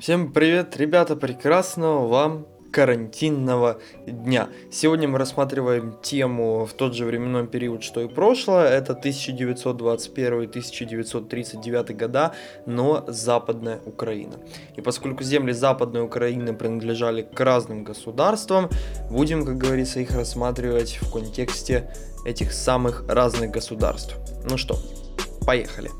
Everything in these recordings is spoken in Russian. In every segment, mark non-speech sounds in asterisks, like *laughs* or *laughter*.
Всем привет, ребята, прекрасного вам карантинного дня. Сегодня мы рассматриваем тему в тот же временной период, что и прошлое. Это 1921-1939 года, но Западная Украина. И поскольку земли Западной Украины принадлежали к разным государствам, будем, как говорится, их рассматривать в контексте этих самых разных государств. Ну что, поехали.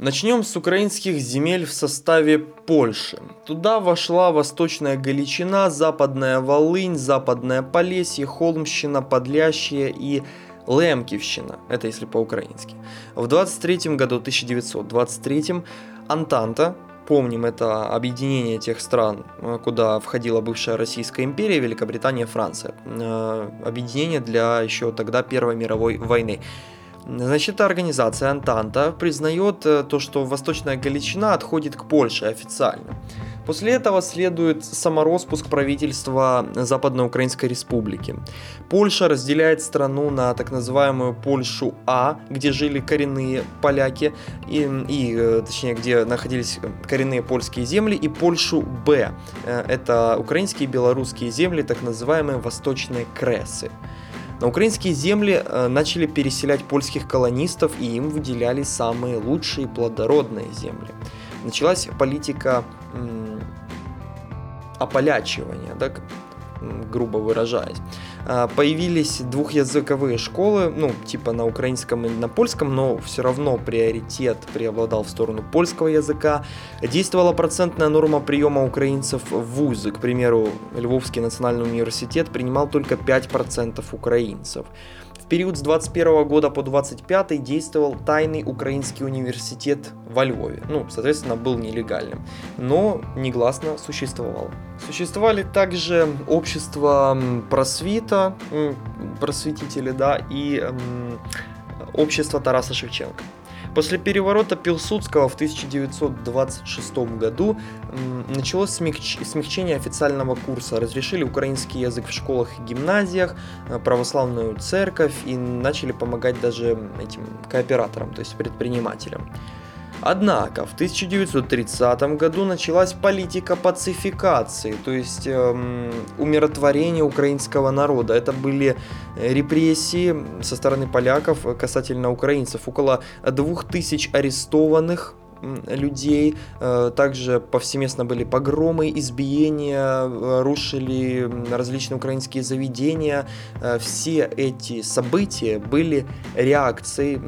Начнем с украинских земель в составе Польши. Туда вошла Восточная Галичина, Западная Волынь, Западное Полесье, Холмщина, Подлящие и Лемкивщина. Это если по-украински. В 23 году, 1923 Антанта, помним, это объединение тех стран, куда входила бывшая Российская империя, Великобритания, Франция. Э, объединение для еще тогда Первой мировой войны. Значит, организация Антанта признает э, то, что Восточная Галичина отходит к Польше официально. После этого следует самороспуск правительства Западноукраинской Республики. Польша разделяет страну на так называемую Польшу А, где жили коренные поляки, и, и э, точнее, где находились коренные польские земли, и Польшу Б. Э, это украинские и белорусские земли, так называемые Восточные Кресы. На украинские земли э, начали переселять польских колонистов, и им выделяли самые лучшие плодородные земли. Началась политика ополячивания, да, грубо выражаясь. А, появились двухязыковые школы, ну, типа на украинском и на польском, но все равно приоритет преобладал в сторону польского языка. Действовала процентная норма приема украинцев в вузы. К примеру, Львовский национальный университет принимал только 5% украинцев период с 21 года по 25 действовал тайный украинский университет во Львове. Ну, соответственно, был нелегальным, но негласно существовал. Существовали также общества просвита, просветители, да, и общество Тараса Шевченко. После переворота Пилсудского в 1926 году началось смягч... смягчение официального курса. Разрешили украинский язык в школах и гимназиях, э, православную церковь и начали помогать даже этим кооператорам, то есть предпринимателям. Однако в 1930 году началась политика пацификации, то есть эм, умиротворение украинского народа. Это были э, репрессии со стороны поляков касательно украинцев. Около 2000 арестованных людей. Э, также повсеместно были погромы, избиения, э, рушили различные украинские заведения. Э, все эти события были реакцией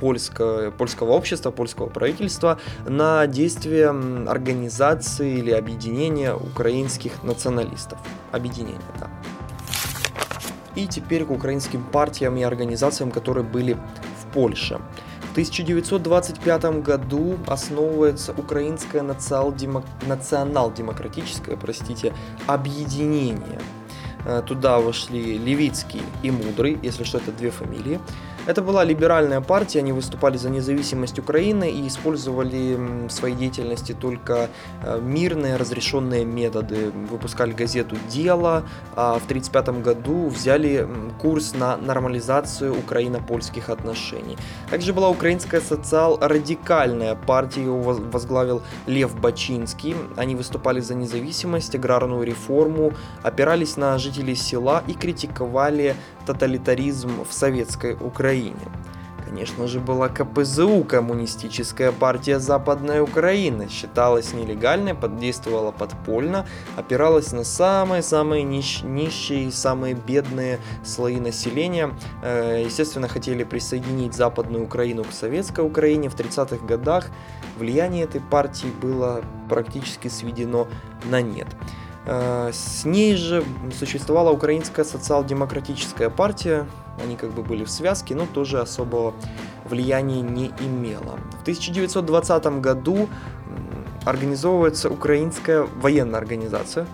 польского, польского общества, польского правительства на действия организации или объединения украинских националистов. Объединение, да. И теперь к украинским партиям и организациям, которые были в Польше. В 1925 году основывается Украинское национал-демократическое простите, объединение. Э, туда вошли Левицкий и Мудрый, если что, это две фамилии. Это была либеральная партия, они выступали за независимость Украины и использовали в своей деятельности только э, мирные разрешенные методы. Выпускали газету «Дело», а в 1935 году взяли курс на нормализацию украино-польских отношений. Также была украинская социал-радикальная партия, ее возглавил Лев Бачинский. Они выступали за независимость, аграрную реформу, опирались на жителей села и критиковали тоталитаризм в советской Украине. Конечно же, была КПЗУ, Коммунистическая партия Западной Украины, считалась нелегальной, подействовала подпольно, опиралась на самые-самые нищ- нищие и самые бедные слои населения. Э, естественно, хотели присоединить Западную Украину к Советской Украине в 30-х годах. Влияние этой партии было практически сведено на нет. Э, с ней же существовала Украинская социал-демократическая партия, они как бы были в связке, но тоже особого влияния не имела. В 1920 году организовывается Украинская военная организация,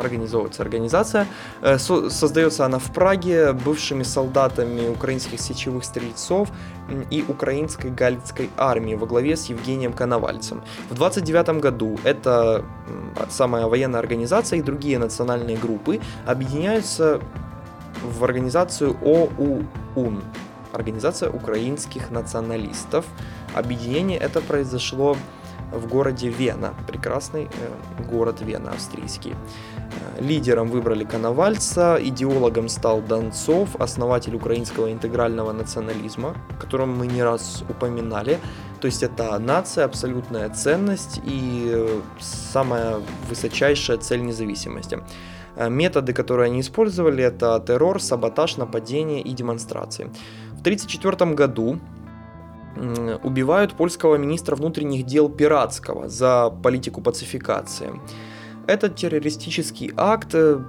организовывается организация. Э, создается она в Праге бывшими солдатами украинских сечевых стрельцов и украинской галицкой армии во главе с Евгением Коновальцем. В 29 году эта самая военная организация и другие национальные группы объединяются в организацию ОУН, Организация украинских националистов. Объединение это произошло в городе Вена, прекрасный город Вена австрийский. Лидером выбрали Коновальца, идеологом стал Донцов, основатель украинского интегрального национализма, о котором мы не раз упоминали. То есть это нация, абсолютная ценность и самая высочайшая цель независимости. Э, методы, которые они использовали, это террор, саботаж, нападение и демонстрации. В 1934 году убивают польского министра внутренних дел Пиратского за политику пацификации. Этот террористический акт э,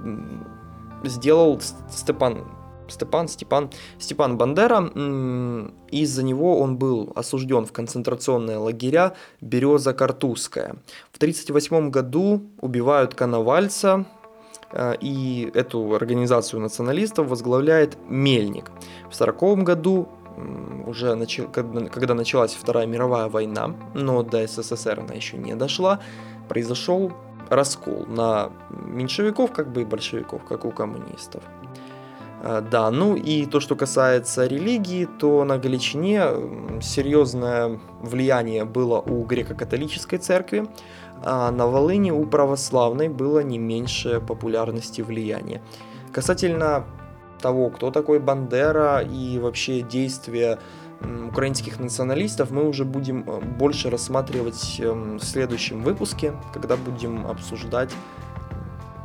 сделал Степан Степан, Степан, Степан Бандера. Из-за него он был осужден в концентрационные лагеря Береза Картузская. В 1938 году убивают Коновальца, э, и эту организацию националистов возглавляет Мельник. В 1940 году уже начал, когда началась Вторая мировая война, но до СССР она еще не дошла, произошел раскол на меньшевиков, как бы и большевиков, как у коммунистов. А, да, ну и то, что касается религии, то на Галичине серьезное влияние было у греко-католической церкви, а на Волыне у православной было не меньше популярности влияния. Касательно того, кто такой Бандера и вообще действия украинских националистов, мы уже будем э, больше рассматривать эм, в следующем выпуске, когда будем обсуждать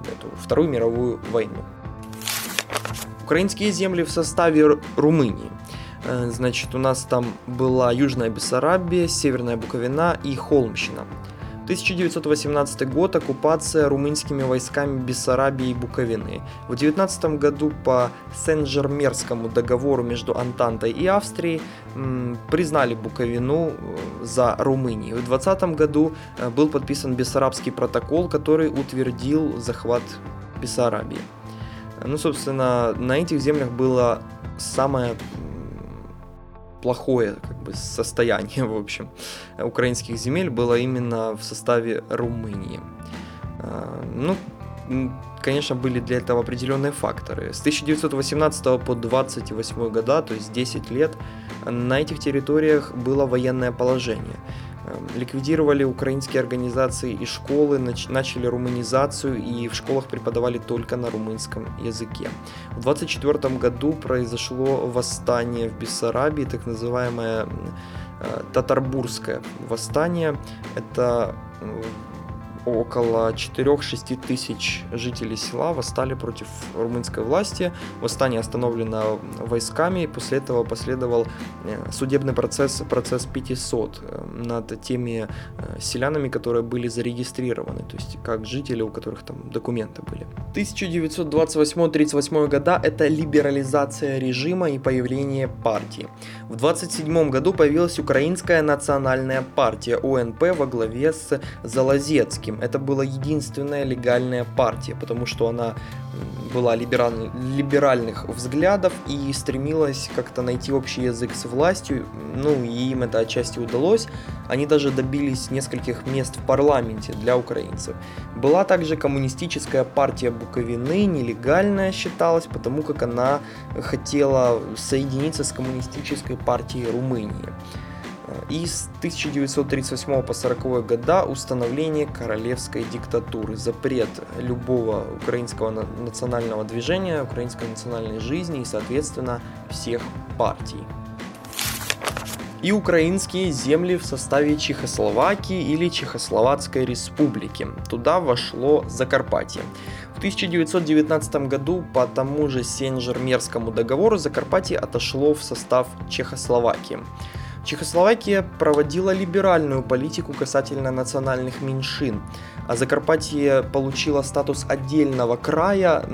эту Вторую мировую войну. Украинские земли в составе Румынии. Э, значит, у нас там была Южная Бессарабия, Северная Буковина и Холмщина. 1918 год – оккупация румынскими войсками Бессарабии и Буковины. В 19 году по Сен-Жермерскому договору между Антантой и Австрией признали Буковину э, за Румынию. В 20 году э, был подписан Бессарабский протокол, который утвердил захват Бессарабии. Ну, собственно, на этих землях было самое плохое как бы, состояние, *laughs* в общем, украинских земель было именно в составе Румынии. А, ну, конечно, были для этого определенные факторы. С 1918 по 28 года, то есть 10 лет, на этих территориях было военное положение. Эм, ликвидировали украинские организации и школы, начали румынизацию и в школах преподавали только на румынском языке. В 24 году произошло восстание в Бессарабии, так называемое э, Татарбургское восстание. Это около 4-6 тысяч жителей села восстали против румынской власти. Восстание остановлено войсками, после этого последовал э, судебный процесс, процесс 500 э, над теми э, селянами, которые были зарегистрированы, то есть как жители, у которых там документы были. 1928-38 года это либерализация режима и появление партии. В 27 году появилась Украинская национальная партия ОНП во главе с Залозецким, это была единственная легальная партия, потому что она была либераль... либеральных взглядов и стремилась как-то найти общий язык с властью. Ну, и им это отчасти удалось. Они даже добились нескольких мест в парламенте для украинцев. Была также коммунистическая партия Буковины, нелегальная считалась, потому как она хотела соединиться с коммунистической партией Румынии и с 1938 по 40 года установление королевской диктатуры, запрет любого украинского национального движения, украинской национальной жизни и, соответственно, всех партий. И украинские земли в составе Чехословакии или Чехословацкой республики. Туда вошло Закарпатье. В 1919 году по тому же Сен-Жермерскому договору Закарпатье отошло в состав Чехословакии. Чехословакия проводила либеральную политику касательно национальных меньшин, а Закарпатье получило статус отдельного края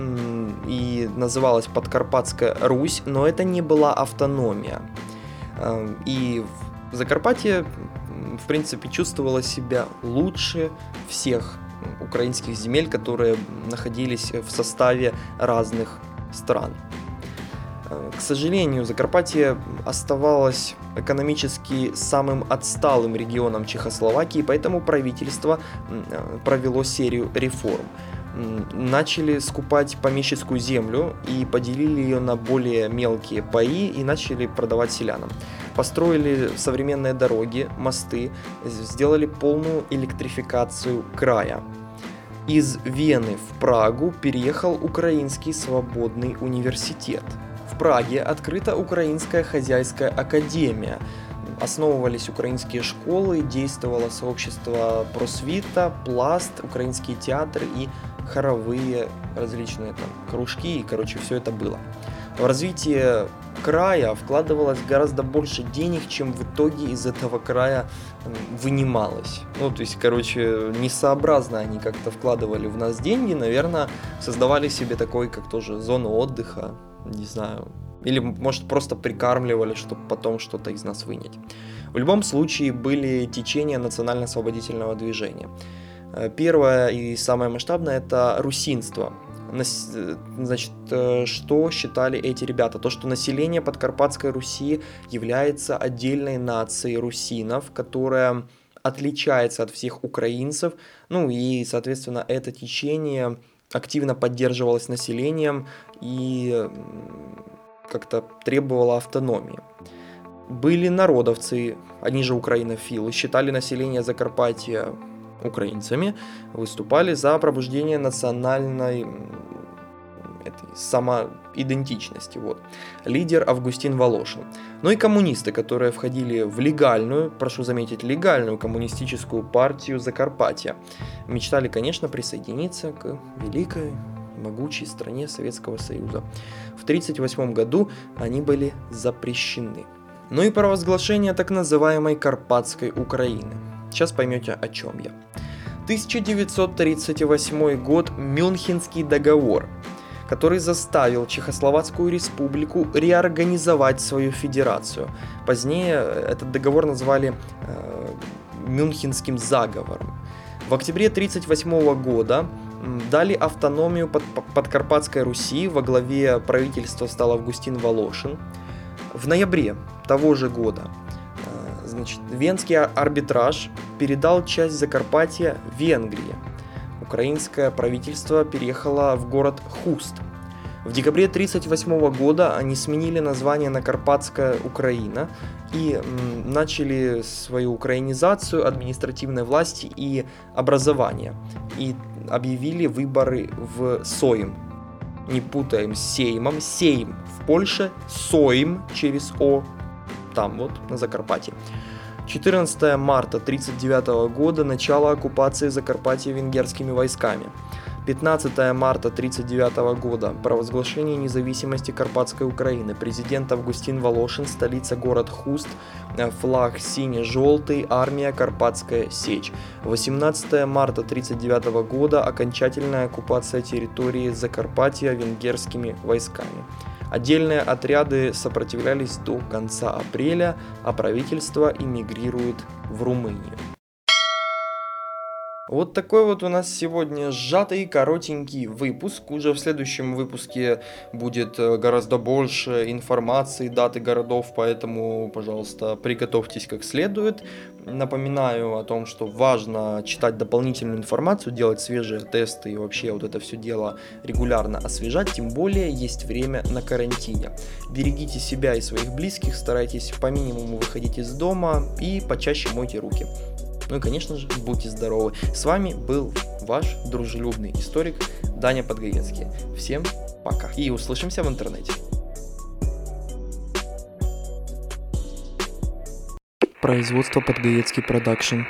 и называлась Подкарпатская Русь, но это не была автономия. Эм, и Закарпатье, в принципе, чувствовало себя лучше всех украинских земель, которые находились в составе разных стран. К сожалению, Закарпатье оставалось экономически самым отсталым регионом Чехословакии, поэтому правительство э, провело серию реформ. Начали скупать помещицкую землю и поделили ее на более мелкие паи и начали продавать селянам. построили современные дороги, мосты, сделали полную электрификацию края. Из Вены в Прагу переехал Украинский свободный университет. В Праге открыта Украинская хозяйская академия. Основывались украинские школы, действовало сообщество просвита, пласт, украинские театры и хоровые различные там кружки, и, короче, все это было. В развитие края вкладывалось гораздо больше денег, чем в итоге из этого края вынималось. Ну, то есть, короче, несообразно они как-то вкладывали в нас деньги, наверное, создавали себе такой, как тоже, зону отдыха, не знаю, или, может, просто прикармливали, чтобы потом что-то из нас вынять. В любом случае были течения национально-освободительного движения. Э, первое и самое масштабное – это русинство. Э, значит, э, что считали эти ребята? То, что население Подкарпатской Руси является отдельной нацией русинов, которая отличается от всех украинцев, ну и, соответственно, это течение активно поддерживалось населением и как-то требовало автономии. Были народовцы, они же украинофилы, считали население Закарпатья украинцами, выступали за пробуждение национальной этой самоидентичности. Вот. Лидер Августин Волошин. Ну и коммунисты, которые входили в легальную, прошу заметить, легальную коммунистическую партию Закарпатья. Мечтали, конечно, присоединиться к великой могучей стране Советского Союза. В 1938 году они были запрещены. Ну и провозглашение так называемой Карпатской Украины – Сейчас поймете, о чем я. 1938 год Мюнхенский договор, который заставил Чехословацкую республику реорганизовать свою федерацию. Позднее этот договор назвали э, Мюнхенским заговором. В октябре 1938 года дали автономию под, Подкарпатской Руси, во главе правительства стал Августин Волошин. В ноябре того же года Значит, Венский арбитраж передал часть Закарпатья Венгрии. Украинское правительство переехало в город Хуст. В декабре 1938 года они сменили название на Карпатская Украина и начали свою украинизацию административной власти и образования. И объявили выборы в Соим. Не путаем с Сеймом. Сейм в Польше, Соим через О там вот, на Закарпатье. 14 марта 1939 года – начало оккупации Закарпатья венгерскими войсками. 15 марта 1939 года – провозглашение независимости Карпатской Украины. Президент Августин Волошин, столица город Хуст, э, флаг сине-желтый, армия Карпатская Сечь. 18 марта 1939 года – окончательная оккупация территории Закарпатья венгерскими войсками. Отдельные отряды сопротивлялись до конца апреля, а правительство эмигрирует в Румынию. Вот такой вот у нас сегодня сжатый, коротенький выпуск. Уже в следующем выпуске будет э, гораздо больше информации, даты городов, поэтому, пожалуйста, приготовьтесь как следует. Напоминаю о том, что важно читать дополнительную информацию, делать свежие тесты и вообще вот это все дело регулярно освежать, тем более есть время на карантине. Берегите себя и своих близких, старайтесь по минимуму выходить из дома и почаще мойте руки. Ну и, конечно же, будьте здоровы. С вами был ваш дружелюбный историк Даня Подгаецкий. Всем пока и услышимся в интернете. Производство Подгаецкий продакшн.